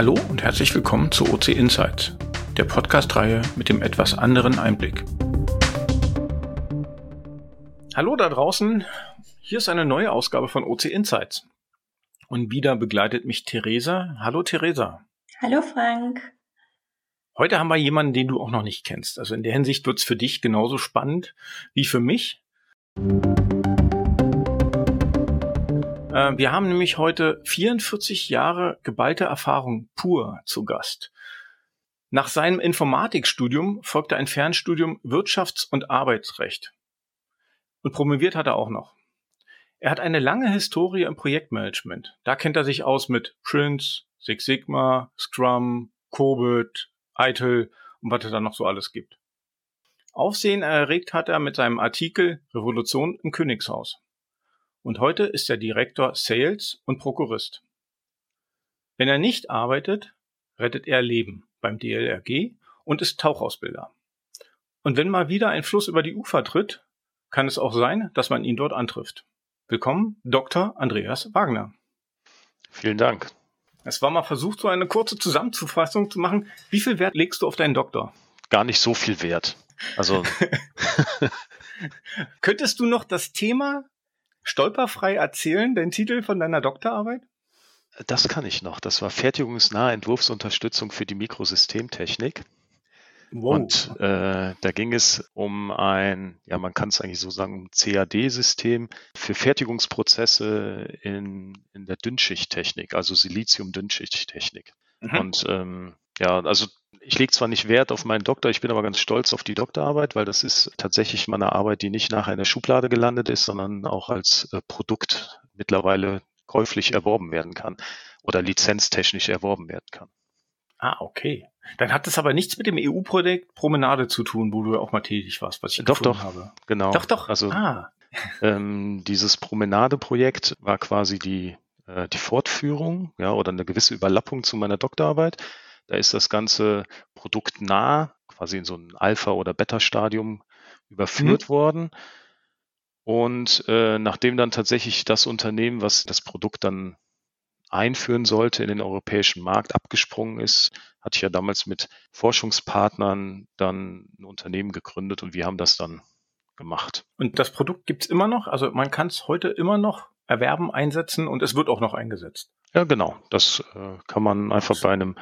Hallo und herzlich willkommen zu OC Insights, der Podcast-Reihe mit dem etwas anderen Einblick. Hallo da draußen, hier ist eine neue Ausgabe von OC Insights. Und wieder begleitet mich Theresa. Hallo Theresa. Hallo Frank. Heute haben wir jemanden, den du auch noch nicht kennst. Also in der Hinsicht wird es für dich genauso spannend wie für mich. Äh, wir haben nämlich heute 44 Jahre geballte Erfahrung pur zu Gast. Nach seinem Informatikstudium folgte ein Fernstudium Wirtschafts- und Arbeitsrecht. Und promoviert hat er auch noch. Er hat eine lange Historie im Projektmanagement. Da kennt er sich aus mit Prince, Six Sigma, Scrum, Cobit, ITIL und was es da noch so alles gibt. Aufsehen erregt hat er mit seinem Artikel Revolution im Königshaus und heute ist er Direktor Sales und Prokurist. Wenn er nicht arbeitet, rettet er Leben beim DLRG und ist Tauchausbilder. Und wenn mal wieder ein Fluss über die Ufer tritt, kann es auch sein, dass man ihn dort antrifft. Willkommen, Dr. Andreas Wagner. Vielen Dank. Es war mal versucht, so eine kurze Zusammenfassung zu machen. Wie viel Wert legst du auf deinen Doktor? Gar nicht so viel Wert. Also. Könntest du noch das Thema stolperfrei erzählen, den Titel von deiner Doktorarbeit? Das kann ich noch. Das war fertigungsnahe Entwurfsunterstützung für die Mikrosystemtechnik. Wow. Und äh, da ging es um ein, ja, man kann es eigentlich so sagen, um CAD-System für Fertigungsprozesse in, in der Dünnschichttechnik, also Silizium-Dünnschichttechnik. Mhm. Und ähm, ja, also ich lege zwar nicht Wert auf meinen Doktor, ich bin aber ganz stolz auf die Doktorarbeit, weil das ist tatsächlich meine Arbeit, die nicht nachher in der Schublade gelandet ist, sondern auch als äh, Produkt mittlerweile käuflich erworben werden kann oder lizenztechnisch erworben werden kann. Ah, okay. Dann hat das aber nichts mit dem EU-Projekt Promenade zu tun, wo du auch mal tätig warst, was ich doch, doch, habe. Genau. Doch, doch. Also ah. ähm, dieses Promenade-Projekt war quasi die, äh, die Fortführung, ja, oder eine gewisse Überlappung zu meiner Doktorarbeit. Da ist das ganze Produkt nah, quasi in so ein Alpha- oder Beta-Stadium überführt mhm. worden. Und äh, nachdem dann tatsächlich das Unternehmen, was das Produkt dann einführen sollte in den europäischen Markt, abgesprungen ist, hatte ich ja damals mit Forschungspartnern dann ein Unternehmen gegründet und wir haben das dann gemacht. Und das Produkt gibt es immer noch? Also man kann es heute immer noch erwerben, einsetzen und es wird auch noch eingesetzt. Ja, genau. Das äh, kann man einfach bei einem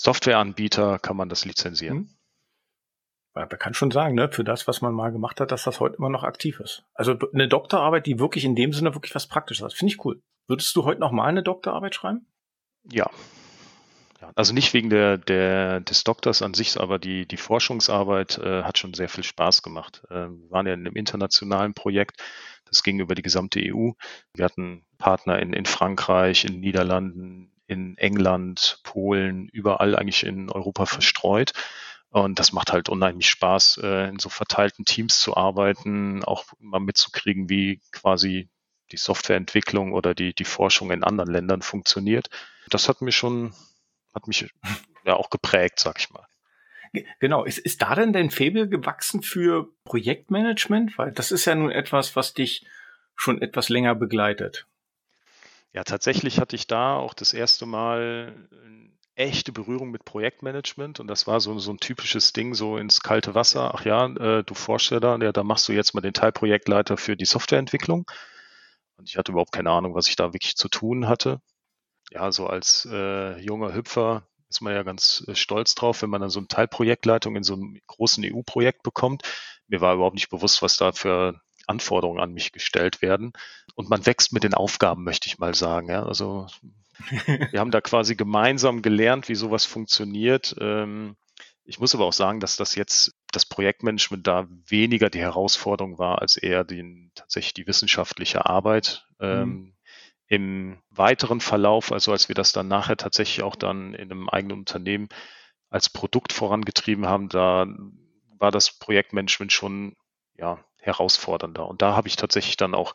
Softwareanbieter kann man das lizenzieren. Hm. Man kann schon sagen, ne, für das, was man mal gemacht hat, dass das heute immer noch aktiv ist. Also eine Doktorarbeit, die wirklich in dem Sinne wirklich was Praktisches hat, finde ich cool. Würdest du heute noch mal eine Doktorarbeit schreiben? Ja. ja. Also nicht wegen der, der, des Doktors an sich, aber die, die Forschungsarbeit äh, hat schon sehr viel Spaß gemacht. Äh, wir waren ja in einem internationalen Projekt, das ging über die gesamte EU. Wir hatten Partner in, in Frankreich, in Niederlanden, in England, Polen, überall eigentlich in Europa verstreut. Und das macht halt unheimlich Spaß, äh, in so verteilten Teams zu arbeiten, auch mal mitzukriegen, wie quasi die Softwareentwicklung oder die, die Forschung in anderen Ländern funktioniert. Das hat mir schon, hat mich ja auch geprägt, sag ich mal. Genau. Ist, ist da denn dein Faible gewachsen für Projektmanagement? Weil das ist ja nun etwas, was dich schon etwas länger begleitet. Ja, tatsächlich hatte ich da auch das erste Mal echte Berührung mit Projektmanagement und das war so, so ein typisches Ding, so ins kalte Wasser. Ach ja, äh, du forschst ja da, ja, da machst du jetzt mal den Teilprojektleiter für die Softwareentwicklung. Und ich hatte überhaupt keine Ahnung, was ich da wirklich zu tun hatte. Ja, so als äh, junger Hüpfer ist man ja ganz äh, stolz drauf, wenn man dann so eine Teilprojektleitung in so einem großen EU-Projekt bekommt. Mir war überhaupt nicht bewusst, was da für Anforderungen an mich gestellt werden. Und man wächst mit den Aufgaben, möchte ich mal sagen. Ja, also wir haben da quasi gemeinsam gelernt, wie sowas funktioniert. Ähm, ich muss aber auch sagen, dass das jetzt das Projektmanagement da weniger die Herausforderung war, als eher die, tatsächlich die wissenschaftliche Arbeit. Ähm, mhm. Im weiteren Verlauf, also als wir das dann nachher tatsächlich auch dann in einem eigenen Unternehmen als Produkt vorangetrieben haben, da war das Projektmanagement schon ja, herausfordernder. Und da habe ich tatsächlich dann auch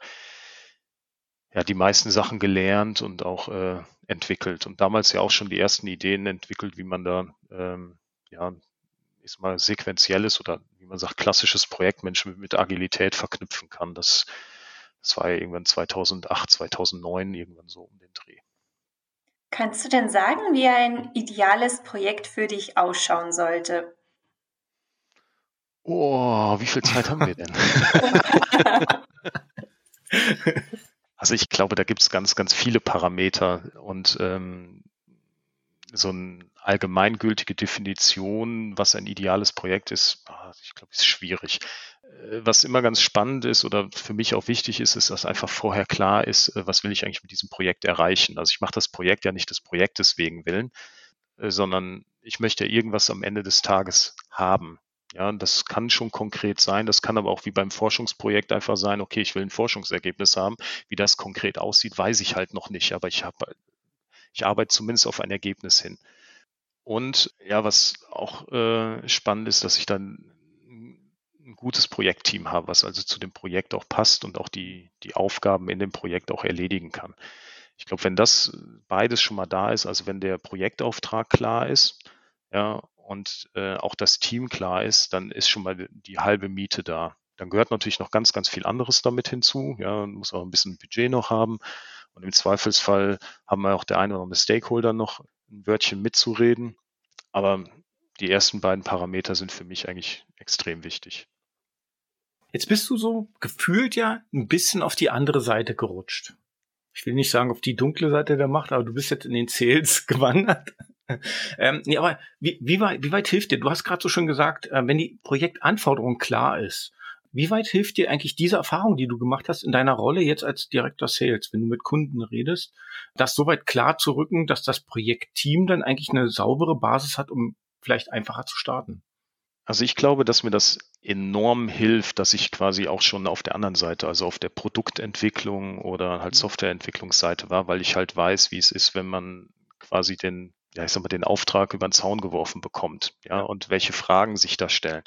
ja, die meisten Sachen gelernt und auch äh, entwickelt. Und damals ja auch schon die ersten Ideen entwickelt, wie man da ähm, ja, ist mal sequenzielles oder wie man sagt, klassisches Projektmanagement mit Agilität verknüpfen kann. Das, das war ja irgendwann 2008, 2009, irgendwann so um den Dreh. Kannst du denn sagen, wie ein ideales Projekt für dich ausschauen sollte? Oh, wie viel Zeit haben wir denn? also ich glaube, da gibt es ganz, ganz viele Parameter und ähm, so eine allgemeingültige Definition, was ein ideales Projekt ist, ah, ich glaube, ist schwierig. Äh, was immer ganz spannend ist oder für mich auch wichtig ist, ist, dass einfach vorher klar ist, äh, was will ich eigentlich mit diesem Projekt erreichen. Also ich mache das Projekt ja nicht des Projektes wegen willen, äh, sondern ich möchte irgendwas am Ende des Tages haben. Ja, das kann schon konkret sein. Das kann aber auch wie beim Forschungsprojekt einfach sein, okay, ich will ein Forschungsergebnis haben. Wie das konkret aussieht, weiß ich halt noch nicht, aber ich habe, ich arbeite zumindest auf ein Ergebnis hin. Und ja, was auch äh, spannend ist, dass ich dann ein gutes Projektteam habe, was also zu dem Projekt auch passt und auch die, die Aufgaben in dem Projekt auch erledigen kann. Ich glaube, wenn das beides schon mal da ist, also wenn der Projektauftrag klar ist, ja, und äh, auch das Team klar ist, dann ist schon mal die halbe Miete da. Dann gehört natürlich noch ganz, ganz viel anderes damit hinzu. Ja, man muss auch ein bisschen Budget noch haben. Und im Zweifelsfall haben wir auch der eine oder andere Stakeholder noch ein Wörtchen mitzureden. Aber die ersten beiden Parameter sind für mich eigentlich extrem wichtig. Jetzt bist du so gefühlt ja ein bisschen auf die andere Seite gerutscht. Ich will nicht sagen auf die dunkle Seite der Macht, aber du bist jetzt in den Sales gewandert. Ähm, nee, aber wie, wie, weit, wie weit hilft dir? Du hast gerade so schön gesagt, äh, wenn die Projektanforderung klar ist, wie weit hilft dir eigentlich diese Erfahrung, die du gemacht hast in deiner Rolle jetzt als Director Sales, wenn du mit Kunden redest, das so weit klar zu rücken, dass das Projektteam dann eigentlich eine saubere Basis hat, um vielleicht einfacher zu starten? Also ich glaube, dass mir das enorm hilft, dass ich quasi auch schon auf der anderen Seite, also auf der Produktentwicklung oder halt mhm. Softwareentwicklungsseite war, weil ich halt weiß, wie es ist, wenn man quasi den ja, ich sag mal, den Auftrag über den Zaun geworfen bekommt, ja, und welche Fragen sich da stellen.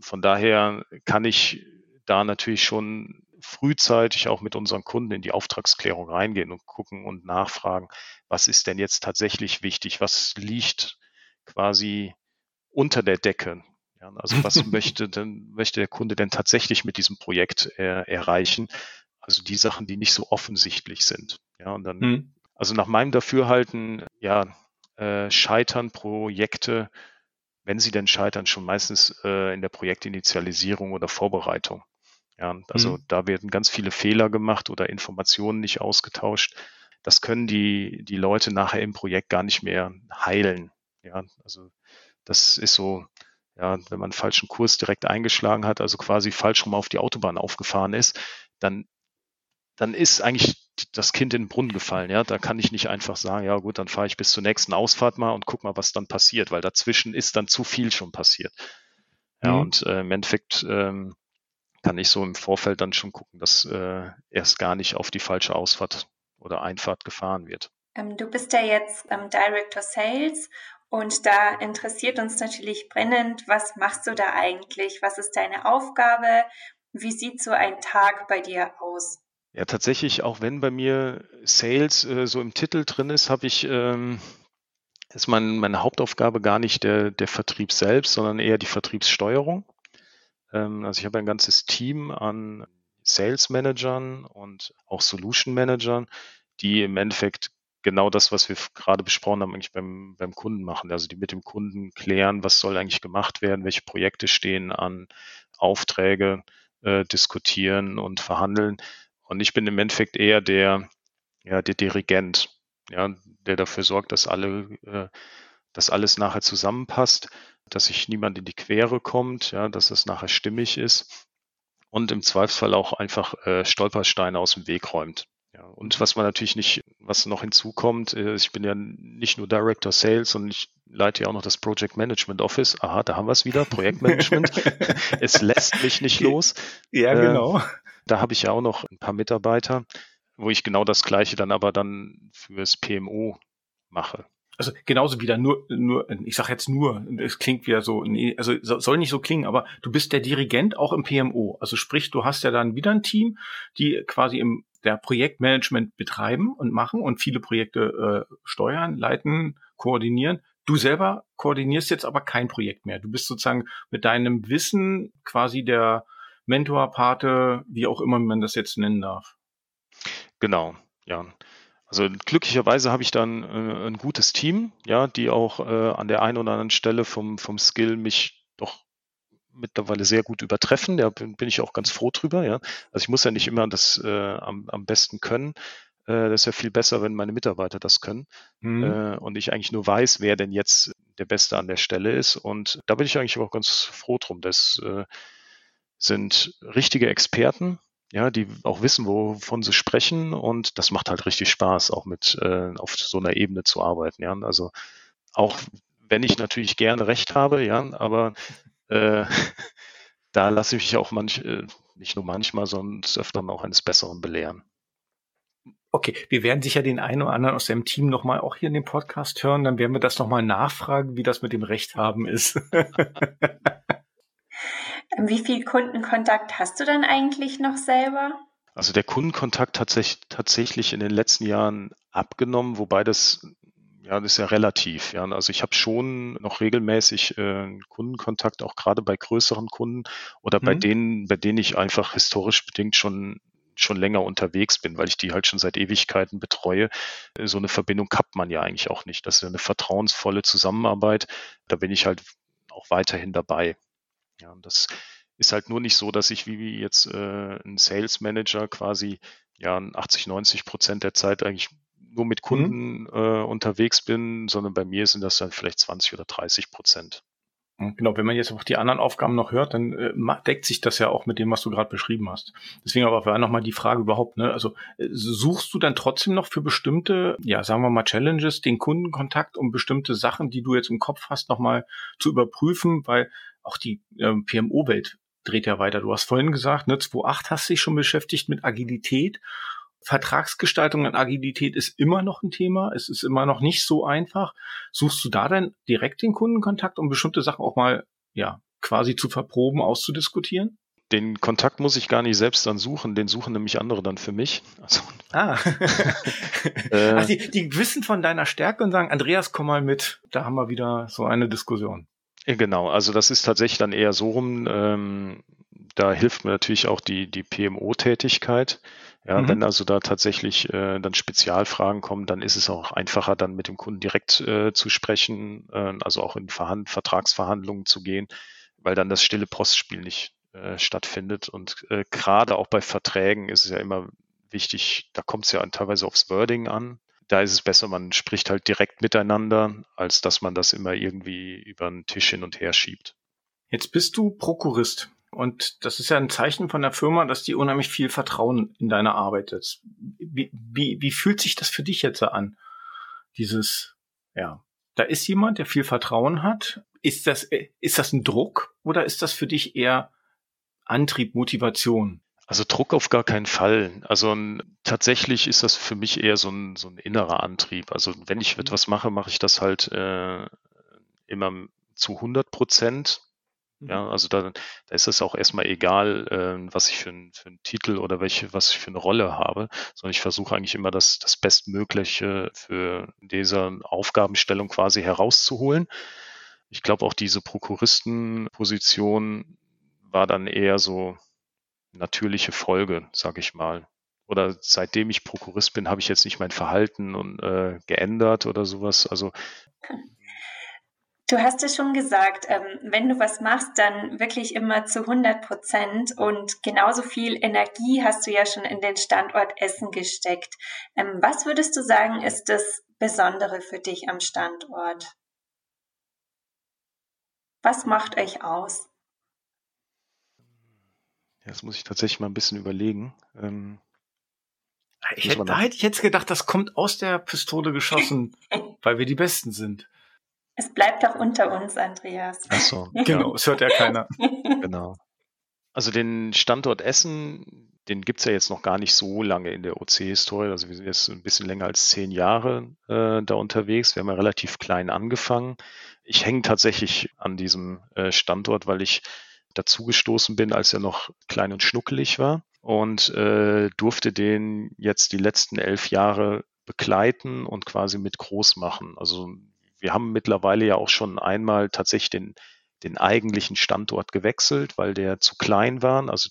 Von daher kann ich da natürlich schon frühzeitig auch mit unseren Kunden in die Auftragsklärung reingehen und gucken und nachfragen, was ist denn jetzt tatsächlich wichtig? Was liegt quasi unter der Decke? Ja, also was möchte denn, möchte der Kunde denn tatsächlich mit diesem Projekt äh, erreichen? Also die Sachen, die nicht so offensichtlich sind. Ja, und dann, mhm. also nach meinem Dafürhalten, ja, äh, scheitern Projekte, wenn sie denn scheitern, schon meistens äh, in der Projektinitialisierung oder Vorbereitung. Ja, also mhm. da werden ganz viele Fehler gemacht oder Informationen nicht ausgetauscht. Das können die, die Leute nachher im Projekt gar nicht mehr heilen. Ja, also das ist so, ja, wenn man einen falschen Kurs direkt eingeschlagen hat, also quasi falsch rum auf die Autobahn aufgefahren ist, dann, dann ist eigentlich das Kind in den Brunnen gefallen. Ja, da kann ich nicht einfach sagen, ja gut, dann fahre ich bis zur nächsten Ausfahrt mal und guck mal, was dann passiert, weil dazwischen ist dann zu viel schon passiert. Ja, mhm. und äh, im Endeffekt ähm, kann ich so im Vorfeld dann schon gucken, dass äh, erst gar nicht auf die falsche Ausfahrt oder Einfahrt gefahren wird. Ähm, du bist ja jetzt ähm, Director Sales und da interessiert uns natürlich brennend, was machst du da eigentlich? Was ist deine Aufgabe? Wie sieht so ein Tag bei dir aus? Ja, tatsächlich, auch wenn bei mir Sales äh, so im Titel drin ist, habe ich, ähm, ist mein, meine Hauptaufgabe gar nicht der, der Vertrieb selbst, sondern eher die Vertriebssteuerung. Ähm, also ich habe ein ganzes Team an Sales Managern und auch Solution Managern, die im Endeffekt genau das, was wir gerade besprochen haben, eigentlich beim, beim Kunden machen. Also die mit dem Kunden klären, was soll eigentlich gemacht werden, welche Projekte stehen an, Aufträge äh, diskutieren und verhandeln. Und ich bin im Endeffekt eher der, ja, der Dirigent, ja, der dafür sorgt, dass alle, äh, dass alles nachher zusammenpasst, dass sich niemand in die Quere kommt, ja, dass es nachher stimmig ist und im Zweifelsfall auch einfach äh, Stolpersteine aus dem Weg räumt. Ja, und was man natürlich nicht, was noch hinzukommt, äh, ich bin ja nicht nur Director Sales, sondern ich leite ja auch noch das Project Management Office. Aha, da haben wir es wieder, Projektmanagement. es lässt mich nicht los. Ja, genau. Da habe ich ja auch noch ein paar Mitarbeiter, wo ich genau das Gleiche dann aber dann fürs PMO mache. Also genauso wieder nur, nur, ich sag jetzt nur, es klingt wieder so, nee, also soll nicht so klingen, aber du bist der Dirigent auch im PMO. Also sprich, du hast ja dann wieder ein Team, die quasi im der Projektmanagement betreiben und machen und viele Projekte äh, steuern, leiten, koordinieren. Du selber koordinierst jetzt aber kein Projekt mehr. Du bist sozusagen mit deinem Wissen quasi der Mentor, Pate, wie auch immer man das jetzt nennen darf. Genau, ja. Also glücklicherweise habe ich dann äh, ein gutes Team, ja, die auch äh, an der einen oder anderen Stelle vom, vom Skill mich doch mittlerweile sehr gut übertreffen. Da bin, bin ich auch ganz froh drüber. Ja. Also ich muss ja nicht immer das äh, am, am besten können. Äh, das ist ja viel besser, wenn meine Mitarbeiter das können mhm. äh, und ich eigentlich nur weiß, wer denn jetzt der Beste an der Stelle ist. Und da bin ich eigentlich auch ganz froh drum. Das äh, sind richtige Experten, ja, die auch wissen, wovon sie sprechen und das macht halt richtig Spaß, auch mit äh, auf so einer Ebene zu arbeiten. Ja, also auch wenn ich natürlich gerne Recht habe, ja, aber äh, da lasse ich mich auch manch, äh, nicht nur manchmal, sondern öfter auch eines Besseren belehren. Okay, wir werden sicher den einen oder anderen aus dem Team nochmal auch hier in dem Podcast hören. Dann werden wir das nochmal nachfragen, wie das mit dem Recht haben ist. wie viel Kundenkontakt hast du dann eigentlich noch selber? Also der Kundenkontakt hat sich tatsächlich in den letzten Jahren abgenommen, wobei das ja, das ist ja relativ. Ja. Also ich habe schon noch regelmäßig äh, Kundenkontakt, auch gerade bei größeren Kunden oder bei mhm. denen, bei denen ich einfach historisch bedingt schon schon länger unterwegs bin, weil ich die halt schon seit Ewigkeiten betreue. So eine Verbindung kappt man ja eigentlich auch nicht. Das ist eine vertrauensvolle Zusammenarbeit. Da bin ich halt auch weiterhin dabei. Ja, und das ist halt nur nicht so, dass ich wie jetzt äh, ein Sales Manager quasi ja 80, 90 Prozent der Zeit eigentlich nur mit mhm. Kunden mhm. äh, unterwegs bin, sondern bei mir sind das dann vielleicht 20 oder 30 Prozent. Genau, wenn man jetzt auch die anderen Aufgaben noch hört, dann äh, deckt sich das ja auch mit dem, was du gerade beschrieben hast. Deswegen aber war nochmal die Frage überhaupt, ne? Also äh, suchst du dann trotzdem noch für bestimmte, ja, sagen wir mal, Challenges den Kundenkontakt, um bestimmte Sachen, die du jetzt im Kopf hast, nochmal zu überprüfen, weil auch die äh, PMO-Welt dreht ja weiter. Du hast vorhin gesagt, ne, 2.8 hast dich schon beschäftigt mit Agilität Vertragsgestaltung und Agilität ist immer noch ein Thema. Es ist immer noch nicht so einfach. Suchst du da dann direkt den Kundenkontakt, um bestimmte Sachen auch mal, ja, quasi zu verproben, auszudiskutieren? Den Kontakt muss ich gar nicht selbst dann suchen, den suchen nämlich andere dann für mich. Also, ah. äh, Ach, die, die wissen von deiner Stärke und sagen, Andreas, komm mal mit. Da haben wir wieder so eine Diskussion. Genau, also das ist tatsächlich dann eher so rum, ähm, da hilft mir natürlich auch die, die PMO-Tätigkeit. Ja, mhm. wenn also da tatsächlich äh, dann Spezialfragen kommen, dann ist es auch einfacher, dann mit dem Kunden direkt äh, zu sprechen, äh, also auch in Verhand Vertragsverhandlungen zu gehen, weil dann das stille Postspiel nicht äh, stattfindet. Und äh, gerade auch bei Verträgen ist es ja immer wichtig, da kommt es ja teilweise aufs Wording an. Da ist es besser, man spricht halt direkt miteinander, als dass man das immer irgendwie über den Tisch hin und her schiebt. Jetzt bist du Prokurist. Und das ist ja ein Zeichen von der Firma, dass die unheimlich viel Vertrauen in deine Arbeit ist. Wie, wie, wie fühlt sich das für dich jetzt an? Dieses, ja, da ist jemand, der viel Vertrauen hat. Ist das, ist das ein Druck oder ist das für dich eher Antrieb, Motivation? Also Druck auf gar keinen Fall. Also tatsächlich ist das für mich eher so ein, so ein innerer Antrieb. Also wenn ich etwas mache, mache ich das halt äh, immer zu 100 Prozent ja, mhm. also da, da ist es auch erstmal egal, äh, was ich für, ein, für einen Titel oder welche, was ich für eine Rolle habe, sondern ich versuche eigentlich immer das, das Bestmögliche für diese Aufgabenstellung quasi herauszuholen. Ich glaube auch diese Prokuristenposition war dann eher so natürliche Folge, sag ich mal. Oder seitdem ich Prokurist bin, habe ich jetzt nicht mein Verhalten und, äh, geändert oder sowas. Also Du hast es schon gesagt, ähm, wenn du was machst, dann wirklich immer zu 100 Prozent und genauso viel Energie hast du ja schon in den Standort Essen gesteckt. Ähm, was würdest du sagen, ist das Besondere für dich am Standort? Was macht euch aus? Das muss ich tatsächlich mal ein bisschen überlegen. Ähm, ich hätte, da hätte ich jetzt gedacht, das kommt aus der Pistole geschossen, weil wir die Besten sind. Es bleibt doch unter uns, Andreas. Ach so. genau, es hört ja keiner. genau. Also den Standort Essen, den gibt's ja jetzt noch gar nicht so lange in der OC-Historie. Also wir sind jetzt ein bisschen länger als zehn Jahre äh, da unterwegs. Wir haben ja relativ klein angefangen. Ich hänge tatsächlich an diesem äh, Standort, weil ich dazugestoßen bin, als er noch klein und schnuckelig war und äh, durfte den jetzt die letzten elf Jahre begleiten und quasi mit groß machen. Also wir haben mittlerweile ja auch schon einmal tatsächlich den, den eigentlichen Standort gewechselt, weil der zu klein war. Also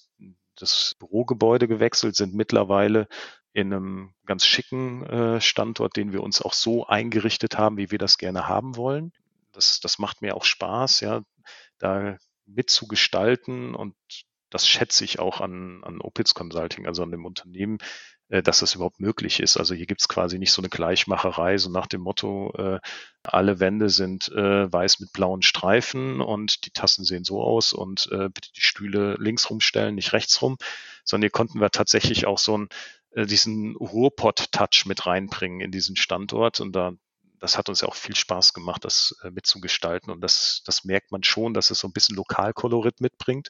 das Bürogebäude gewechselt, sind mittlerweile in einem ganz schicken äh, Standort, den wir uns auch so eingerichtet haben, wie wir das gerne haben wollen. Das, das macht mir auch Spaß, ja, da mitzugestalten und das schätze ich auch an, an Opitz Consulting, also an dem Unternehmen, dass das überhaupt möglich ist. Also hier gibt's quasi nicht so eine Gleichmacherei, so nach dem Motto, äh, alle Wände sind äh, weiß mit blauen Streifen und die Tassen sehen so aus und äh, bitte die Stühle links rumstellen, nicht rechts rum, sondern hier konnten wir tatsächlich auch so ein äh, diesen Ruhrpott-Touch mit reinbringen in diesen Standort. Und da, das hat uns ja auch viel Spaß gemacht, das äh, mitzugestalten. Und das, das merkt man schon, dass es so ein bisschen Lokalkolorit mitbringt.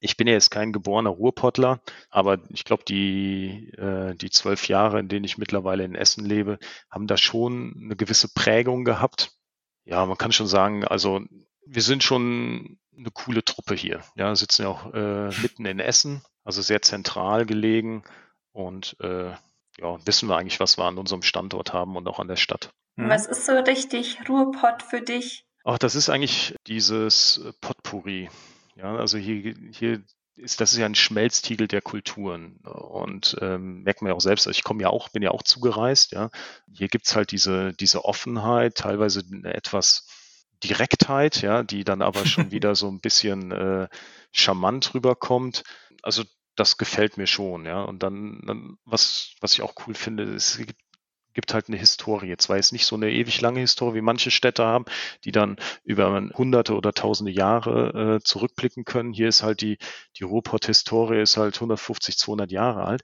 Ich bin ja jetzt kein geborener Ruhrpottler, aber ich glaube, die, äh, die zwölf Jahre, in denen ich mittlerweile in Essen lebe, haben da schon eine gewisse Prägung gehabt. Ja, man kann schon sagen, also wir sind schon eine coole Truppe hier. Ja, sitzen ja auch äh, mitten in Essen, also sehr zentral gelegen und äh, ja, wissen wir eigentlich, was wir an unserem Standort haben und auch an der Stadt. Mhm. Was ist so richtig Ruhrpott für dich? Ach, das ist eigentlich dieses Potpourri. Ja, also hier, hier ist, das ist ja ein Schmelztiegel der Kulturen. Und ähm, merkt man ja auch selbst, also ich komme ja auch, bin ja auch zugereist, ja. Hier gibt's halt diese, diese Offenheit, teilweise eine etwas Direktheit, ja, die dann aber schon wieder so ein bisschen äh, charmant rüberkommt. Also das gefällt mir schon, ja. Und dann, dann was, was ich auch cool finde, es gibt, gibt halt eine Historie. Zwar jetzt nicht so eine ewig lange Historie, wie manche Städte haben, die dann über hunderte oder tausende Jahre äh, zurückblicken können. Hier ist halt die, die Ruhrpott-Historie ist halt 150, 200 Jahre alt.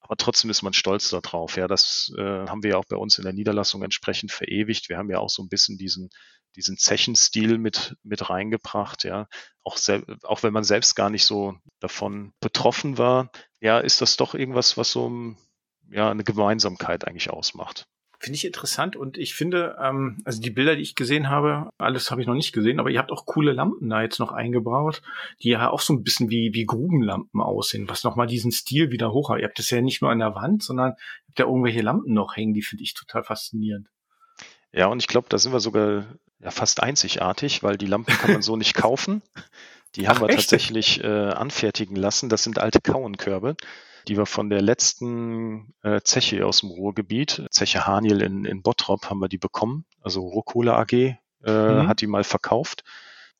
Aber trotzdem ist man stolz darauf. Ja, das äh, haben wir ja auch bei uns in der Niederlassung entsprechend verewigt. Wir haben ja auch so ein bisschen diesen, diesen Zechenstil mit, mit reingebracht, ja. Auch, auch wenn man selbst gar nicht so davon betroffen war, ja, ist das doch irgendwas, was so ja, eine Gemeinsamkeit eigentlich ausmacht. Finde ich interessant und ich finde, ähm, also die Bilder, die ich gesehen habe, alles habe ich noch nicht gesehen, aber ihr habt auch coole Lampen da jetzt noch eingebaut, die ja auch so ein bisschen wie, wie Grubenlampen aussehen, was nochmal diesen Stil wieder hoch hat. Ihr habt das ja nicht nur an der Wand, sondern ihr habt ja irgendwelche Lampen noch hängen, die finde ich total faszinierend. Ja, und ich glaube, da sind wir sogar ja, fast einzigartig, weil die Lampen kann man so nicht kaufen. Die haben Ach, wir echt? tatsächlich äh, anfertigen lassen. Das sind alte Kauenkörbe, die wir von der letzten äh, Zeche aus dem Ruhrgebiet, Zeche Haniel in, in Bottrop, haben wir die bekommen. Also Ruhrkohle AG äh, mhm. hat die mal verkauft.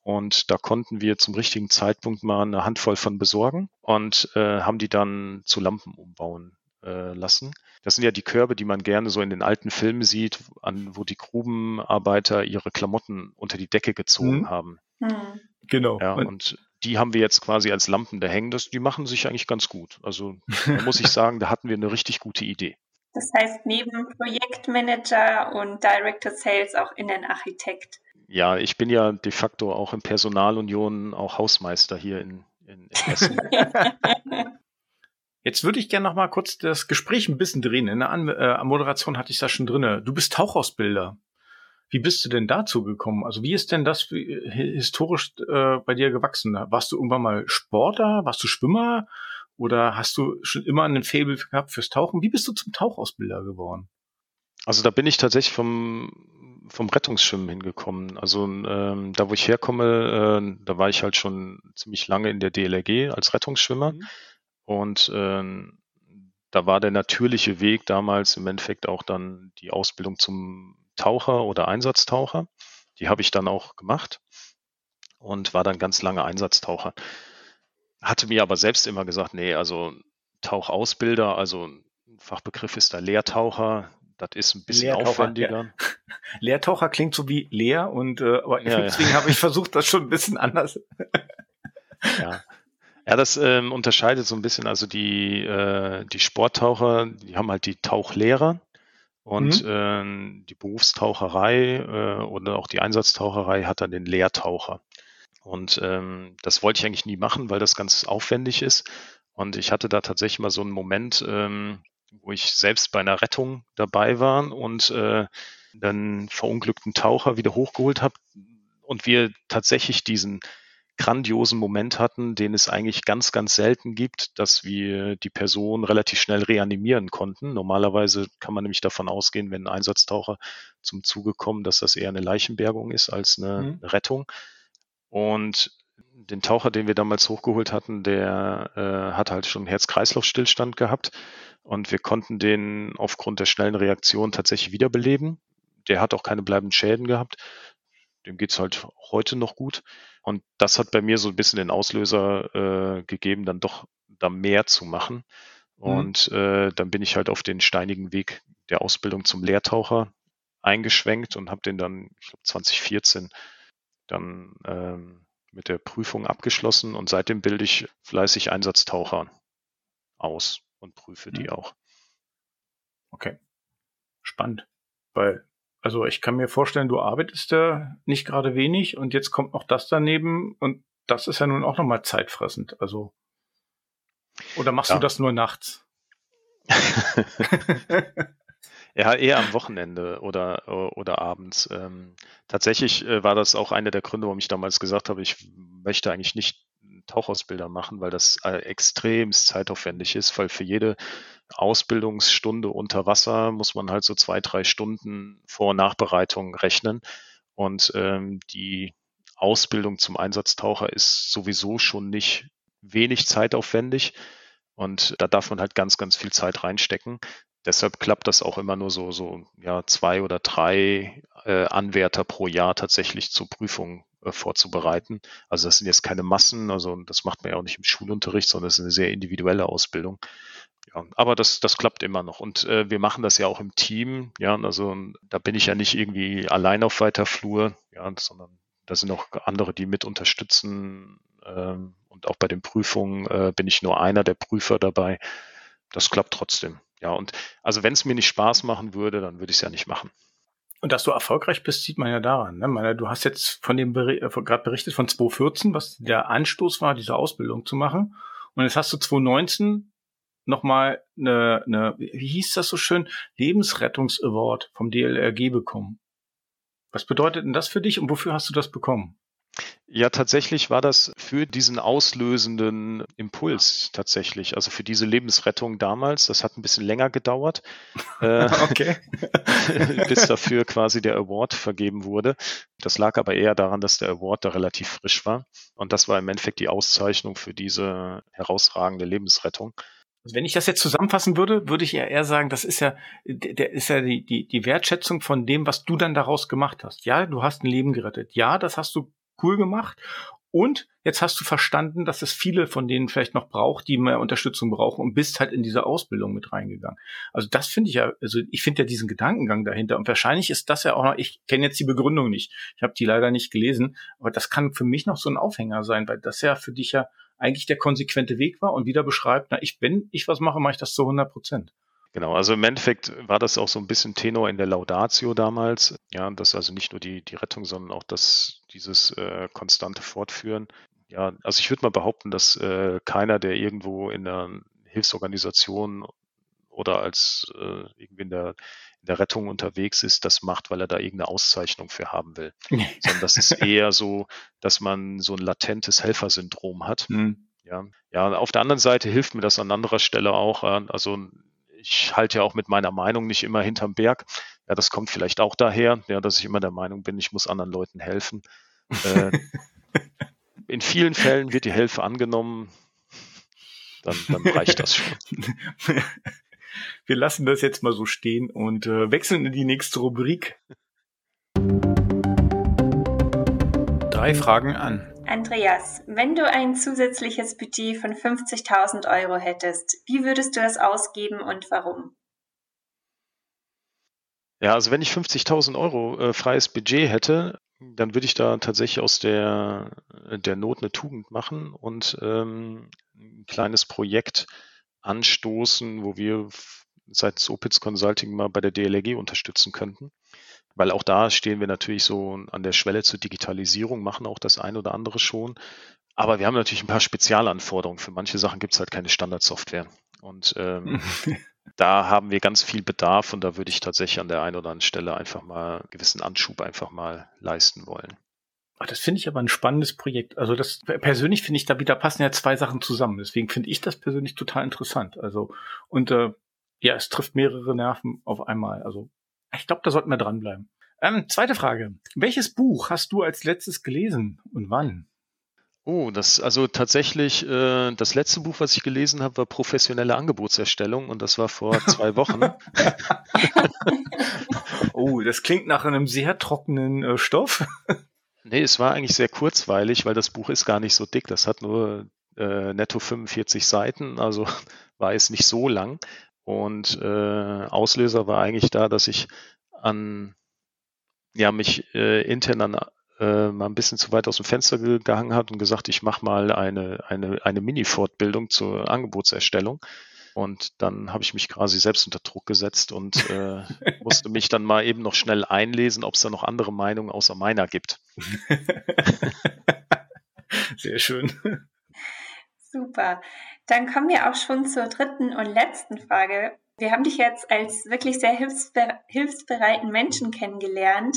Und da konnten wir zum richtigen Zeitpunkt mal eine Handvoll von besorgen und äh, haben die dann zu Lampen umbauen äh, lassen. Das sind ja die Körbe, die man gerne so in den alten Filmen sieht, an, wo die Grubenarbeiter ihre Klamotten unter die Decke gezogen mhm. haben. Mhm. Genau. Ja, und die haben wir jetzt quasi als Lampen da hängen. Das, die machen sich eigentlich ganz gut. Also da muss ich sagen, da hatten wir eine richtig gute Idee. Das heißt, neben Projektmanager und Director Sales auch Innenarchitekt. Ja, ich bin ja de facto auch in Personalunion auch Hausmeister hier in, in, in Essen. Jetzt würde ich gerne noch mal kurz das Gespräch ein bisschen drehen. In der An äh, Moderation hatte ich das schon drinne. Du bist Tauchausbilder. Wie bist du denn dazu gekommen? Also wie ist denn das äh, historisch äh, bei dir gewachsen? Warst du irgendwann mal Sportler? Warst du Schwimmer? Oder hast du schon immer einen Faible gehabt fürs Tauchen? Wie bist du zum Tauchausbilder geworden? Also da bin ich tatsächlich vom, vom Rettungsschwimmen hingekommen. Also ähm, da, wo ich herkomme, äh, da war ich halt schon ziemlich lange in der DLRG als Rettungsschwimmer. Mhm. Und ähm, da war der natürliche Weg damals im Endeffekt auch dann die Ausbildung zum Taucher oder Einsatztaucher. Die habe ich dann auch gemacht und war dann ganz lange Einsatztaucher. Hatte mir aber selbst immer gesagt, nee, also Tauchausbilder, also ein Fachbegriff ist da Lehrtaucher, das ist ein bisschen Lehrtaucher, aufwendiger. Ja. Lehrtaucher klingt so wie leer und äh, aber ja, deswegen ja. habe ich versucht, das schon ein bisschen anders. ja, ja, das ähm, unterscheidet so ein bisschen. Also die, äh, die Sporttaucher, die haben halt die Tauchlehrer und mhm. ähm, die Berufstaucherei äh, oder auch die Einsatztaucherei hat dann den Lehrtaucher. Und ähm, das wollte ich eigentlich nie machen, weil das ganz aufwendig ist. Und ich hatte da tatsächlich mal so einen Moment, ähm, wo ich selbst bei einer Rettung dabei war und äh, dann verunglückten Taucher wieder hochgeholt habe und wir tatsächlich diesen grandiosen Moment hatten, den es eigentlich ganz, ganz selten gibt, dass wir die Person relativ schnell reanimieren konnten. Normalerweise kann man nämlich davon ausgehen, wenn ein Einsatztaucher zum Zuge kommt, dass das eher eine Leichenbergung ist als eine mhm. Rettung. Und den Taucher, den wir damals hochgeholt hatten, der äh, hat halt schon Herz-Kreislauf-Stillstand gehabt und wir konnten den aufgrund der schnellen Reaktion tatsächlich wiederbeleben. Der hat auch keine bleibenden Schäden gehabt. Dem geht's halt heute noch gut. Und das hat bei mir so ein bisschen den Auslöser äh, gegeben, dann doch da mehr zu machen. Mhm. Und mhm. äh, dann bin ich halt auf den steinigen Weg der Ausbildung zum Lehrtaucher eingeschwenkt und habe den dann, ich glaube, 2014 dann ähm, mit der Prüfung abgeschlossen und seitdem bilde ich fleißig Einsatztaucher aus und prüfe die mhm. auch. Okay. Spannend. Weil, also ich kann mir vorstellen, du arbeitest da nicht gerade wenig und jetzt kommt noch das daneben und das ist ja nun auch nochmal zeitfressend. Also. Oder machst ja. du das nur nachts? Ja, eher am Wochenende oder, oder abends. Ähm, tatsächlich äh, war das auch einer der Gründe, warum ich damals gesagt habe, ich möchte eigentlich nicht Tauchausbilder machen, weil das äh, extrem zeitaufwendig ist, weil für jede Ausbildungsstunde unter Wasser muss man halt so zwei, drei Stunden Vor- und Nachbereitung rechnen. Und ähm, die Ausbildung zum Einsatztaucher ist sowieso schon nicht wenig zeitaufwendig. Und da darf man halt ganz, ganz viel Zeit reinstecken deshalb klappt das auch immer nur so, so ja, zwei oder drei äh, Anwärter pro Jahr tatsächlich zur Prüfung äh, vorzubereiten. Also das sind jetzt keine Massen, also das macht man ja auch nicht im Schulunterricht, sondern das ist eine sehr individuelle Ausbildung. Ja, aber das, das klappt immer noch. Und äh, wir machen das ja auch im Team. Ja, also da bin ich ja nicht irgendwie allein auf weiter Flur, ja, sondern da sind auch andere, die mit unterstützen. Ähm, und auch bei den Prüfungen äh, bin ich nur einer der Prüfer dabei. Das klappt trotzdem. Ja, und also wenn es mir nicht Spaß machen würde, dann würde ich es ja nicht machen. Und dass du erfolgreich bist, sieht man ja daran. Ne? Meine, du hast jetzt von dem äh, gerade berichtet von 2014, was der Anstoß war, diese Ausbildung zu machen. Und jetzt hast du 2019 nochmal eine, eine, wie hieß das so schön, Lebensrettungs-Award vom DLRG bekommen. Was bedeutet denn das für dich und wofür hast du das bekommen? Ja, tatsächlich war das für diesen auslösenden Impuls tatsächlich, also für diese Lebensrettung damals. Das hat ein bisschen länger gedauert, äh, okay. bis dafür quasi der Award vergeben wurde. Das lag aber eher daran, dass der Award da relativ frisch war. Und das war im Endeffekt die Auszeichnung für diese herausragende Lebensrettung. Also wenn ich das jetzt zusammenfassen würde, würde ich ja eher sagen, das ist ja, der ist ja die, die, die Wertschätzung von dem, was du dann daraus gemacht hast. Ja, du hast ein Leben gerettet. Ja, das hast du cool gemacht. Und jetzt hast du verstanden, dass es viele von denen vielleicht noch braucht, die mehr Unterstützung brauchen und bist halt in diese Ausbildung mit reingegangen. Also das finde ich ja, also ich finde ja diesen Gedankengang dahinter und wahrscheinlich ist das ja auch noch, ich kenne jetzt die Begründung nicht, ich habe die leider nicht gelesen, aber das kann für mich noch so ein Aufhänger sein, weil das ja für dich ja eigentlich der konsequente Weg war und wieder beschreibt, na, ich, wenn ich was mache, mache ich das zu 100 Prozent. Genau, also im Endeffekt war das auch so ein bisschen Tenor in der Laudatio damals. Ja, das also nicht nur die, die Rettung, sondern auch das, dieses äh, konstante Fortführen. Ja, also ich würde mal behaupten, dass äh, keiner, der irgendwo in einer Hilfsorganisation oder als äh, irgendwie in der, in der Rettung unterwegs ist, das macht, weil er da irgendeine Auszeichnung für haben will. Sondern das ist eher so, dass man so ein latentes Helfersyndrom hat. Mhm. Ja, ja, auf der anderen Seite hilft mir das an anderer Stelle auch. Also ich halte ja auch mit meiner Meinung nicht immer hinterm Berg. Ja, das kommt vielleicht auch daher, ja, dass ich immer der Meinung bin, ich muss anderen Leuten helfen. Äh, in vielen Fällen wird die Hilfe angenommen, dann, dann reicht das schon. Wir lassen das jetzt mal so stehen und äh, wechseln in die nächste Rubrik. Drei Fragen an. Andreas, wenn du ein zusätzliches Budget von 50.000 Euro hättest, wie würdest du das ausgeben und warum? Ja, also wenn ich 50.000 Euro äh, freies Budget hätte, dann würde ich da tatsächlich aus der, der Not eine Tugend machen und ähm, ein kleines Projekt anstoßen, wo wir seitens Opitz Consulting mal bei der DLRG unterstützen könnten weil auch da stehen wir natürlich so an der Schwelle zur Digitalisierung, machen auch das ein oder andere schon. Aber wir haben natürlich ein paar Spezialanforderungen. Für manche Sachen gibt es halt keine Standardsoftware. Und ähm, da haben wir ganz viel Bedarf und da würde ich tatsächlich an der einen oder anderen Stelle einfach mal einen gewissen Anschub einfach mal leisten wollen. Ach, das finde ich aber ein spannendes Projekt. Also das persönlich finde ich, da wieder passen ja zwei Sachen zusammen. Deswegen finde ich das persönlich total interessant. Also und äh, ja, es trifft mehrere Nerven auf einmal. Also ich glaube, da sollten wir dranbleiben. Ähm, zweite Frage. Welches Buch hast du als letztes gelesen und wann? Oh, das also tatsächlich äh, das letzte Buch, was ich gelesen habe, war professionelle Angebotserstellung und das war vor zwei Wochen. oh, das klingt nach einem sehr trockenen äh, Stoff. nee, es war eigentlich sehr kurzweilig, weil das Buch ist gar nicht so dick. Das hat nur äh, netto 45 Seiten, also war es nicht so lang. Und äh, Auslöser war eigentlich da, dass ich an ja mich äh, intern an äh, mal ein bisschen zu weit aus dem Fenster gehangen hat und gesagt, ich mache mal eine, eine, eine Mini-Fortbildung zur Angebotserstellung. Und dann habe ich mich quasi selbst unter Druck gesetzt und äh, musste mich dann mal eben noch schnell einlesen, ob es da noch andere Meinungen außer meiner gibt. Sehr schön. Super. Dann kommen wir auch schon zur dritten und letzten Frage. Wir haben dich jetzt als wirklich sehr hilfsbereiten Menschen kennengelernt.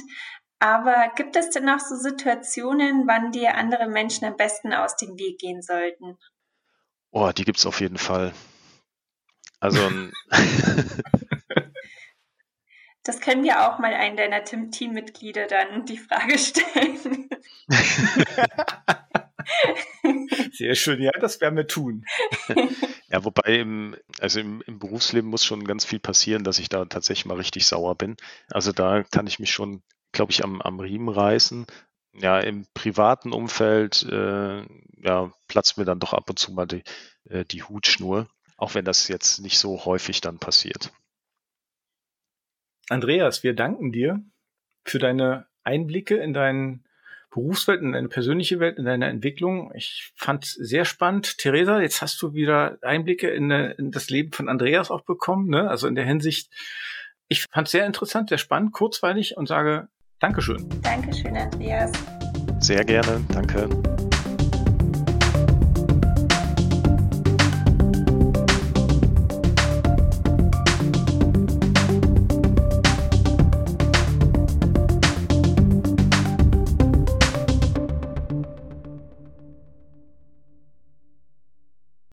Aber gibt es denn noch so Situationen, wann dir andere Menschen am besten aus dem Weg gehen sollten? Oh, die gibt es auf jeden Fall. Also Das können wir auch mal einen deiner Teammitglieder dann die Frage stellen. Sehr schön, ja, das werden wir tun. Ja, wobei im, also im, im, Berufsleben muss schon ganz viel passieren, dass ich da tatsächlich mal richtig sauer bin. Also da kann ich mich schon glaube ich, am, am Riemen reißen. Ja, im privaten Umfeld äh, ja, platzt mir dann doch ab und zu mal die, äh, die Hutschnur, auch wenn das jetzt nicht so häufig dann passiert. Andreas, wir danken dir für deine Einblicke in deinen Berufswelt, in deine persönliche Welt, in deine Entwicklung. Ich fand es sehr spannend. Theresa, jetzt hast du wieder Einblicke in, in, das Leben von Andreas auch bekommen. Ne? Also in der Hinsicht, ich fand es sehr interessant, sehr spannend, kurzweilig und sage Dankeschön. Dankeschön, Andreas. Sehr gerne, danke.